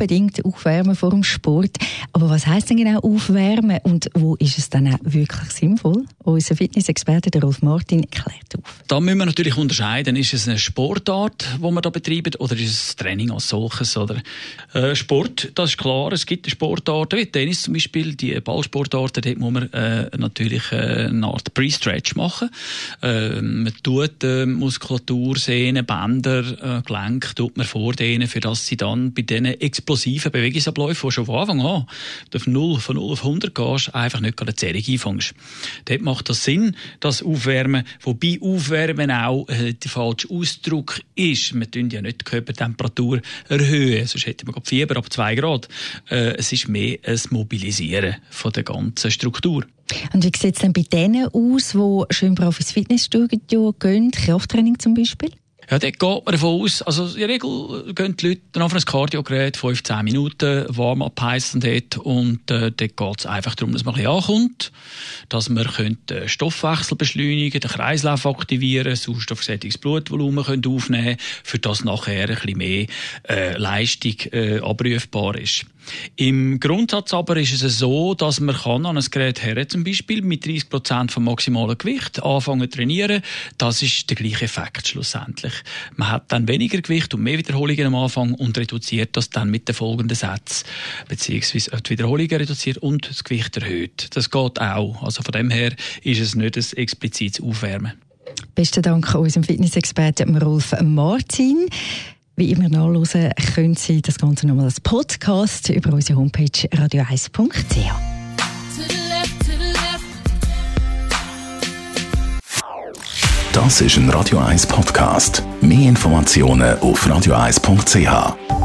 unbedingt aufwärmen vor dem Sport. Aber was heißt denn genau aufwärmen und wo ist es dann auch wirklich sinnvoll? Unser Fitnessexperte Rolf Martin klärt auf. Da müssen wir natürlich unterscheiden, ist es eine Sportart, die wir da betreiben, oder ist es Training als solches? Oder äh, Sport, das ist klar, es gibt Sportarten, wie Tennis zum Beispiel, die Ballsportarten, dort muss man äh, natürlich äh, eine Art Pre-Stretch machen. Äh, man tut äh, Muskulatur, Sehnen, Bänder, äh, Gelenke, tut man vor denen, für dass sie dann bei diesen explosiven Bewegungsabläufen, die schon von Anfang an von 0, von 0 auf 100 gehst, einfach nicht eine Zerrung einfängst. Dort macht das Sinn, das Aufwärmen, wobei Aufwärmen auch äh, der falsche Ausdruck ist. Wir tun ja nicht die Körpertemperatur erhöhen, sonst hätten wir Fieber ab 2 Grad. Äh, es ist mehr ein Mobilisieren von der ganzen Struktur. Und wie sieht es denn bei denen aus, die schön brav ins Fitnessstudio gehen, Krafttraining zum Beispiel? Ja, dort geht man davon aus, also in der Regel gehen die Leute dann auf ein Kardiogerät, 15 Minuten, Warm-up heissen dort, und äh, dort geht es einfach darum, dass man ein bisschen ankommt, dass man könnte Stoffwechsel beschleunigen, den Kreislauf aktivieren, sauerstoffgesättigtes Blutvolumen können aufnehmen für das nachher ein bisschen mehr äh, Leistung äh, abrufbar ist. Im Grundsatz aber ist es so, dass man kann an ein Gerät her, zum Beispiel mit 30 Prozent vom maximalen Gewicht anfangen zu trainieren. Das ist der gleiche Effekt schlussendlich. Man hat dann weniger Gewicht und mehr Wiederholungen am Anfang und reduziert das dann mit den folgenden Sätzen, beziehungsweise die Wiederholungen reduziert und das Gewicht erhöht. Das geht auch. Also von dem her ist es nicht ein explizites Aufwärmen. Besten Dank unserem Fitnessexperten Rolf Martin. Wie immer nachlesen können Sie das Ganze nochmal als Podcast über unsere Homepage radio1.ch. Das ist ein Radio 1 Podcast. Mehr Informationen auf radio1.ch.